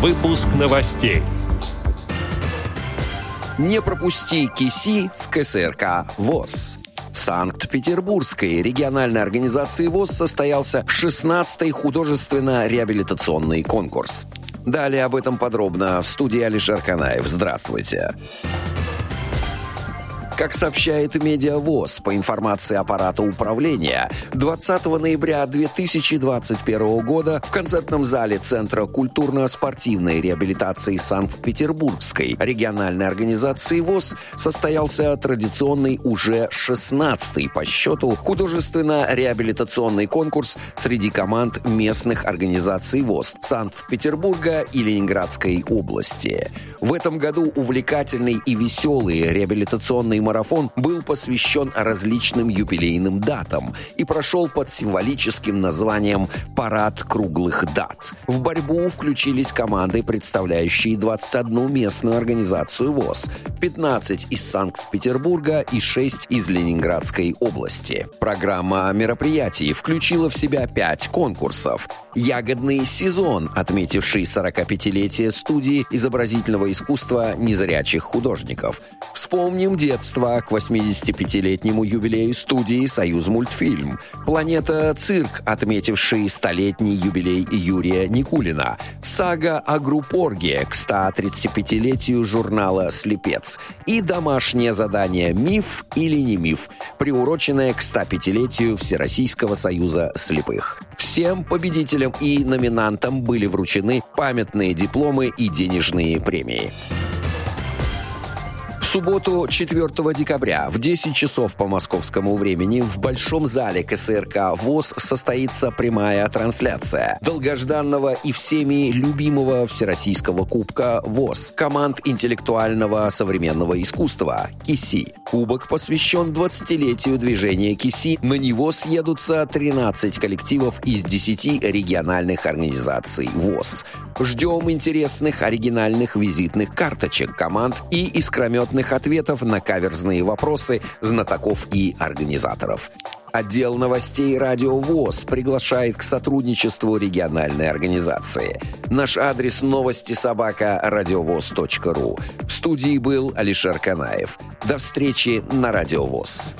Выпуск новостей. Не пропусти КИСИ в КСРК ВОЗ. В Санкт-Петербургской региональной организации ВОЗ состоялся 16-й художественно-реабилитационный конкурс. Далее об этом подробно в студии Алишер Канаев. Здравствуйте. Здравствуйте. Как сообщает Медиавоз по информации аппарата управления, 20 ноября 2021 года в концертном зале Центра культурно-спортивной реабилитации Санкт-Петербургской региональной организации ВОЗ состоялся традиционный уже 16-й по счету художественно-реабилитационный конкурс среди команд местных организаций ВОЗ Санкт-Петербурга и Ленинградской области. В этом году увлекательный и веселый реабилитационный марафон был посвящен различным юбилейным датам и прошел под символическим названием «Парад круглых дат». В борьбу включились команды, представляющие 21 местную организацию ВОЗ, 15 из Санкт-Петербурга и 6 из Ленинградской области. Программа мероприятий включила в себя 5 конкурсов. «Ягодный сезон», отметивший 45-летие студии изобразительного искусства незрячих художников. «Вспомним детство», торжества к 85-летнему юбилею студии «Союз мультфильм». «Планета Цирк», отметивший столетний юбилей Юрия Никулина. «Сага о группорге» к 135-летию журнала «Слепец». И домашнее задание «Миф или не миф», приуроченное к 105-летию Всероссийского союза слепых. Всем победителям и номинантам были вручены памятные дипломы и денежные премии субботу, 4 декабря, в 10 часов по московскому времени в Большом зале КСРК ВОЗ состоится прямая трансляция долгожданного и всеми любимого Всероссийского Кубка ВОЗ команд интеллектуального современного искусства КИСИ. Кубок посвящен 20-летию движения КИСИ. На него съедутся 13 коллективов из 10 региональных организаций ВОЗ. Ждем интересных оригинальных визитных карточек команд и искрометных конкретных ответов на каверзные вопросы знатоков и организаторов. Отдел новостей «Радио ВОЗ» приглашает к сотрудничеству региональной организации. Наш адрес новости собака радиовоз.ру. В студии был Алишер Канаев. До встречи на «Радио ВОЗ».